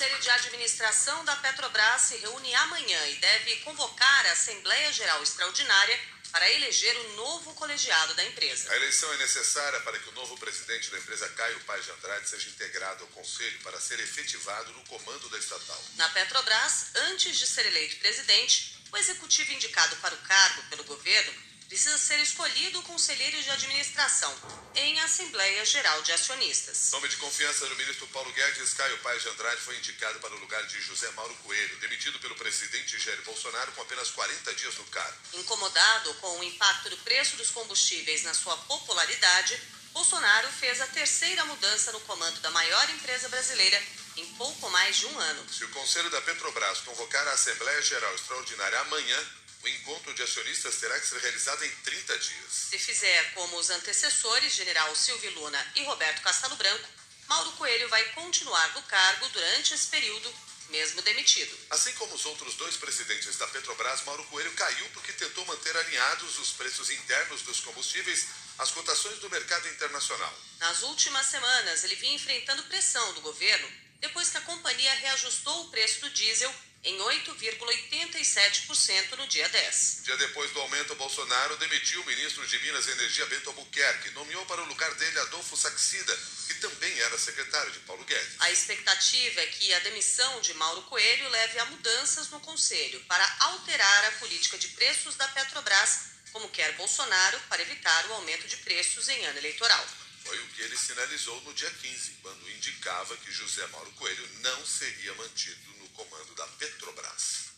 Conselho de Administração da Petrobras se reúne amanhã e deve convocar a Assembleia Geral Extraordinária para eleger o novo colegiado da empresa. A eleição é necessária para que o novo presidente da empresa, Caio Paz de Andrade, seja integrado ao conselho para ser efetivado no comando da estatal. Na Petrobras, antes de ser eleito presidente, o executivo indicado para o cargo pelo governo precisa ser escolhido o conselheiro de administração em Assembleia Geral de Acionistas. Nome de confiança do ministro Paulo Guedes, Caio Paes de Andrade foi indicado para o lugar de José Mauro Coelho, demitido pelo presidente Jair Bolsonaro com apenas 40 dias no cargo. Incomodado com o impacto do preço dos combustíveis na sua popularidade, Bolsonaro fez a terceira mudança no comando da maior empresa brasileira em pouco mais de um ano. Se o Conselho da Petrobras convocar a Assembleia Geral Extraordinária amanhã, o encontro de acionistas terá que ser realizado em 30 dias. Se fizer como os antecessores, general Silvio Luna e Roberto Castelo Branco, Mauro Coelho vai continuar no cargo durante esse período, mesmo demitido. Assim como os outros dois presidentes da Petrobras, Mauro Coelho caiu porque tentou manter alinhados os preços internos dos combustíveis às cotações do mercado internacional. Nas últimas semanas, ele vinha enfrentando pressão do governo depois que a companhia reajustou o preço do diesel em 8,87% no dia 10. Dia depois do aumento, Bolsonaro demitiu o ministro de Minas e Energia Bento Albuquerque nomeou para o lugar dele Adolfo Saxida, que também era secretário de Paulo Guedes. A expectativa é que a demissão de Mauro Coelho leve a mudanças no Conselho para alterar a política de preços da Petrobras, como quer Bolsonaro, para evitar o aumento de preços em ano eleitoral. Foi o que ele sinalizou no dia 15, quando indicava que José Mauro Coelho não seria mantido comando da Petrobras.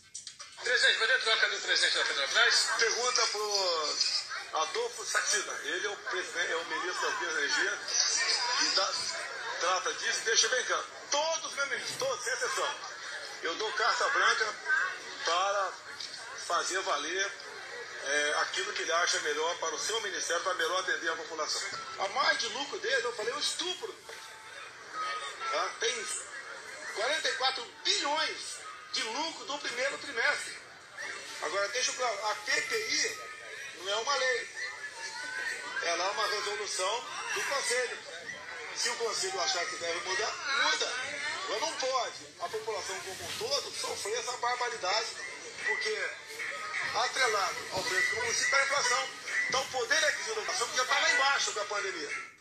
Presidente, vai ter troca do presidente da Petrobras? Pergunta pro Adolfo Saxida. Ele é o, presidente, é o ministro da Energia que dá, trata disso. Deixa bem claro. Todos os meus ministros, todos, sem exceção. Eu dou carta branca para fazer valer é, aquilo que ele acha melhor para o seu ministério, para melhor atender a população. A mais de lucro dele, eu falei, o estupro. Tá? Tem 44 bilhões de lucro do primeiro trimestre. Agora, deixa eu claro, a PPI não é uma lei. Ela é uma resolução do Conselho. Se o Conselho achar que deve mudar, muda. Mas não pode a população como um todo sofrer essa barbaridade, porque atrelado ao preço do município está a inflação. Então o poder aquisitivo da inflação já está lá embaixo da pandemia.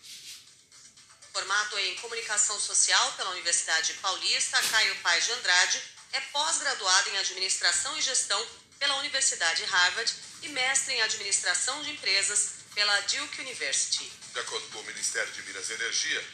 Formado em Comunicação Social pela Universidade Paulista, Caio Paes de Andrade é pós-graduado em Administração e Gestão pela Universidade Harvard e mestre em Administração de Empresas pela Duke University. De acordo com o Ministério de Minas e Energia,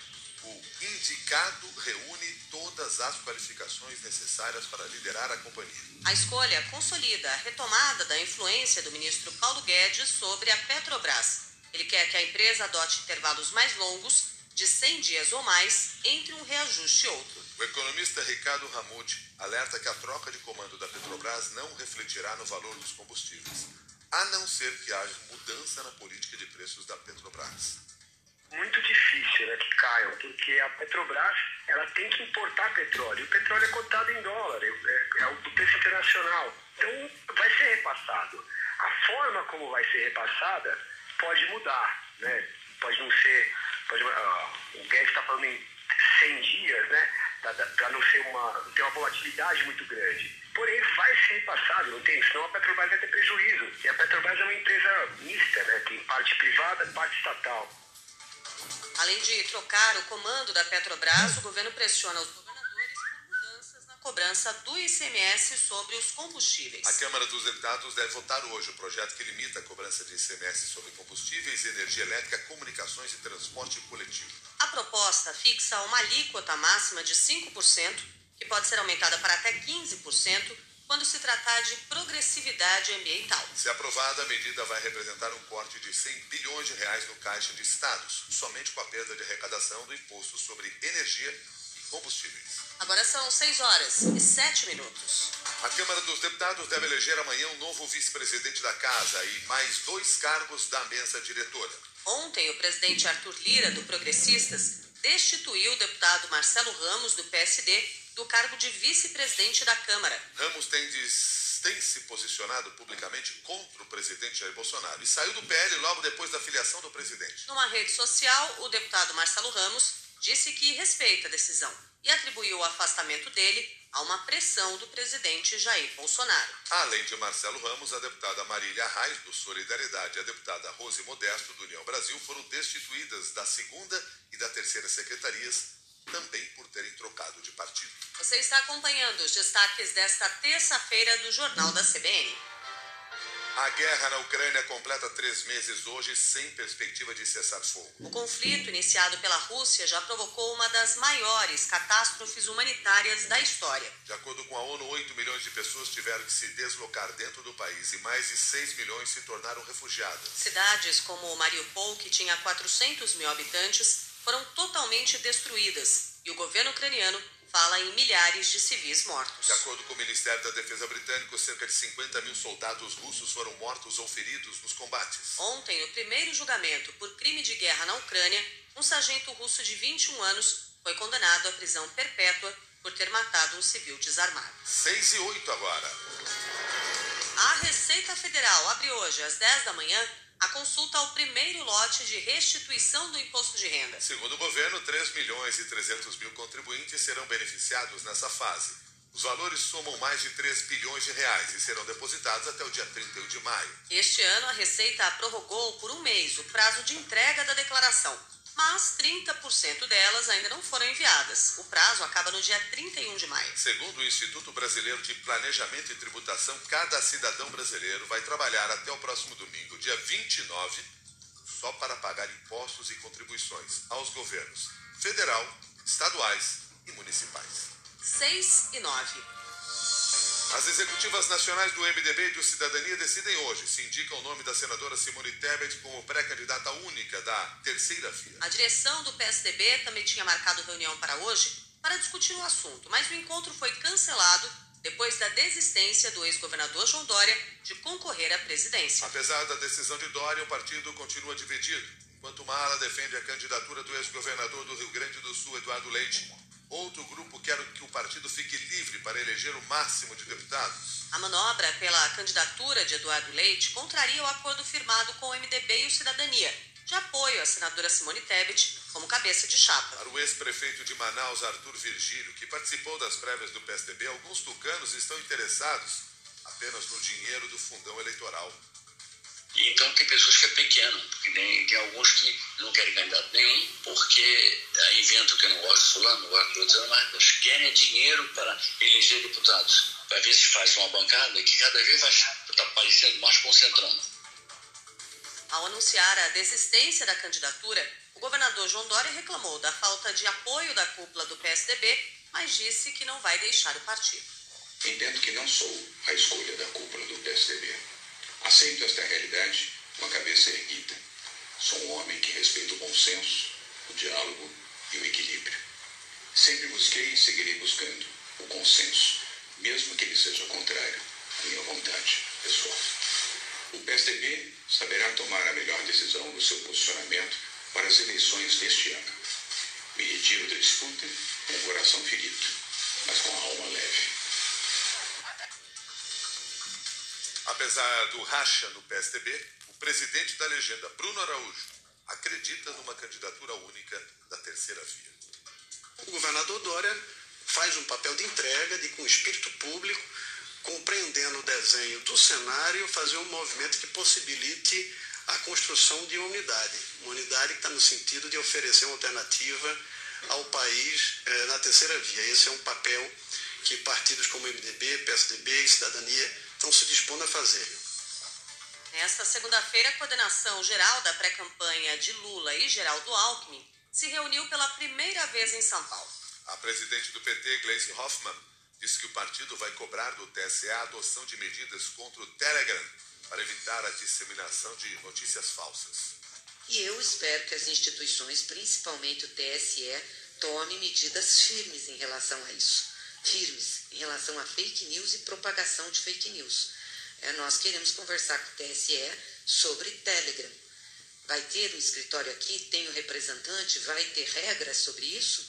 o indicado reúne todas as qualificações necessárias para liderar a companhia. A escolha consolida a retomada da influência do ministro Paulo Guedes sobre a Petrobras. Ele quer que a empresa adote intervalos mais longos de 100 dias ou mais entre um reajuste e outro. O economista Ricardo Ramute alerta que a troca de comando da Petrobras não refletirá no valor dos combustíveis, a não ser que haja mudança na política de preços da Petrobras. Muito difícil né, que caiam, porque a Petrobras ela tem que importar petróleo. O petróleo é cotado em dólar, é, é, é o preço internacional. Então vai ser repassado. A forma como vai ser repassada pode mudar, né? Pode não ser pode, uh, o Guedes está falando em 100 dias, né? Para não ser uma, ter uma volatilidade muito grande. Porém, vai ser repassado, não tem? Senão a Petrobras vai ter prejuízo. E a Petrobras é uma empresa mista, né? Tem parte privada e parte estatal. Além de trocar o comando da Petrobras, o governo pressiona os cobrança do ICMS sobre os combustíveis. A Câmara dos Deputados deve votar hoje o projeto que limita a cobrança de ICMS sobre combustíveis, energia elétrica, comunicações e transporte coletivo. A proposta fixa uma alíquota máxima de 5%, que pode ser aumentada para até 15%, quando se tratar de progressividade ambiental. Se aprovada, a medida vai representar um corte de 100 bilhões de reais no caixa de estados, somente com a perda de arrecadação do imposto sobre energia combustíveis. Agora são 6 horas e 7 minutos. A Câmara dos Deputados deve eleger amanhã um novo vice-presidente da Casa e mais dois cargos da mesa diretora. Ontem, o presidente Arthur Lira, do Progressistas, destituiu o deputado Marcelo Ramos, do PSD, do cargo de vice-presidente da Câmara. Ramos tem, tem se posicionado publicamente contra o presidente Jair Bolsonaro e saiu do PL logo depois da filiação do presidente. Numa rede social, o deputado Marcelo Ramos disse que respeita a decisão e atribuiu o afastamento dele a uma pressão do presidente Jair Bolsonaro. Além de Marcelo Ramos, a deputada Marília Reis, do Solidariedade, e a deputada Rose Modesto, do União Brasil, foram destituídas da segunda e da terceira secretarias, também por terem trocado de partido. Você está acompanhando os destaques desta terça-feira do Jornal da CBN. A guerra na Ucrânia completa três meses hoje sem perspectiva de cessar fogo. O conflito iniciado pela Rússia já provocou uma das maiores catástrofes humanitárias da história. De acordo com a ONU, 8 milhões de pessoas tiveram que se deslocar dentro do país e mais de 6 milhões se tornaram refugiadas. Cidades como Mariupol, que tinha 400 mil habitantes, foram totalmente destruídas e o governo ucraniano fala em milhares de civis mortos. De acordo com o Ministério da Defesa britânico, cerca de 50 mil soldados russos foram mortos ou feridos nos combates. Ontem, no primeiro julgamento por crime de guerra na Ucrânia, um sargento russo de 21 anos foi condenado à prisão perpétua por ter matado um civil desarmado. 6 e 8 agora. A Receita Federal abre hoje, às 10 da manhã, a consulta ao primeiro lote de restituição do imposto de renda. Segundo o governo, 3 milhões e 300 mil contribuintes serão beneficiados nessa fase. Os valores somam mais de 3 bilhões de reais e serão depositados até o dia 31 de maio. Este ano, a Receita prorrogou por um mês o prazo de entrega da declaração mas 30% delas ainda não foram enviadas. O prazo acaba no dia 31 de maio. Segundo o Instituto Brasileiro de Planejamento e Tributação, cada cidadão brasileiro vai trabalhar até o próximo domingo, dia 29, só para pagar impostos e contribuições aos governos federal, estaduais e municipais. 6 e 9. As executivas nacionais do MDB e do Cidadania decidem hoje se indica o nome da senadora Simone Tebet como pré-candidata única da terceira via. A direção do PSDB também tinha marcado reunião para hoje para discutir o assunto, mas o encontro foi cancelado depois da desistência do ex-governador João Dória de concorrer à presidência. Apesar da decisão de Dória, o partido continua dividido. Enquanto uma ala defende a candidatura do ex-governador do Rio Grande do Sul, Eduardo Leite, Outro grupo quer que o partido fique livre para eleger o máximo de deputados. A manobra pela candidatura de Eduardo Leite contraria o acordo firmado com o MDB e o Cidadania, de apoio à senadora Simone Tebet como cabeça de chapa. Para o ex-prefeito de Manaus, Arthur Virgílio, que participou das prévias do PSDB, alguns tucanos estão interessados apenas no dinheiro do fundão eleitoral e então tem pessoas que é pequeno, porque tem, tem alguns que não querem candidato nenhum, porque aí inventam que não gosta de fulano, não gosta de outro, mas querem dinheiro para eleger deputados. Para ver se faz uma bancada que cada vez vai estar tá parecendo mais concentrando. Ao anunciar a desistência da candidatura, o governador João Dória reclamou da falta de apoio da cúpula do PSDB, mas disse que não vai deixar o partido. Entendo que não sou a escolha da cúpula do PSDB Aceito esta realidade com a cabeça erguida. Sou um homem que respeita o bom senso, o diálogo e o equilíbrio. Sempre busquei e seguirei buscando o consenso, mesmo que ele seja contrário à minha vontade pessoal. O PSDB saberá tomar a melhor decisão no seu posicionamento para as eleições deste ano. Me retiro da disputa com o coração ferido, mas com a alma leve. Apesar do racha no PSDB, o presidente da legenda, Bruno Araújo, acredita numa candidatura única da terceira via. O governador Dória faz um papel de entrega, de com espírito público, compreendendo o desenho do cenário, fazer um movimento que possibilite a construção de uma unidade. Uma unidade que está no sentido de oferecer uma alternativa ao país eh, na terceira via. Esse é um papel que partidos como MDB, PSDB e Cidadania estão se dispondo a fazer. Nesta segunda-feira, a coordenação geral da pré-campanha de Lula e Geraldo Alckmin se reuniu pela primeira vez em São Paulo. A presidente do PT, Gleisi Hoffmann, disse que o partido vai cobrar do TSE a adoção de medidas contra o Telegram para evitar a disseminação de notícias falsas. E eu espero que as instituições, principalmente o TSE, tomem medidas firmes em relação a isso firmes em relação a fake news e propagação de fake news. É, nós queremos conversar com o TSE sobre Telegram. Vai ter um escritório aqui, tem um representante, vai ter regras sobre isso,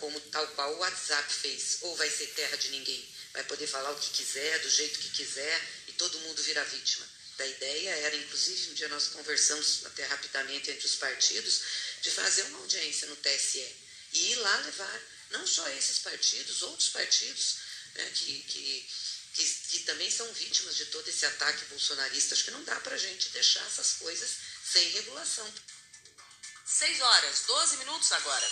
como tal qual o WhatsApp fez, ou vai ser terra de ninguém. Vai poder falar o que quiser, do jeito que quiser, e todo mundo virar vítima. A ideia era, inclusive, um dia nós conversamos até rapidamente entre os partidos, de fazer uma audiência no TSE e ir lá levar Não só esses partidos, outros partidos né, que, que, que, que, também são vítimas de todo esse ataque bolsonarista. Acho que não dá para a gente deixar essas coisas sem regulação. 6 horas, 12 minutos agora.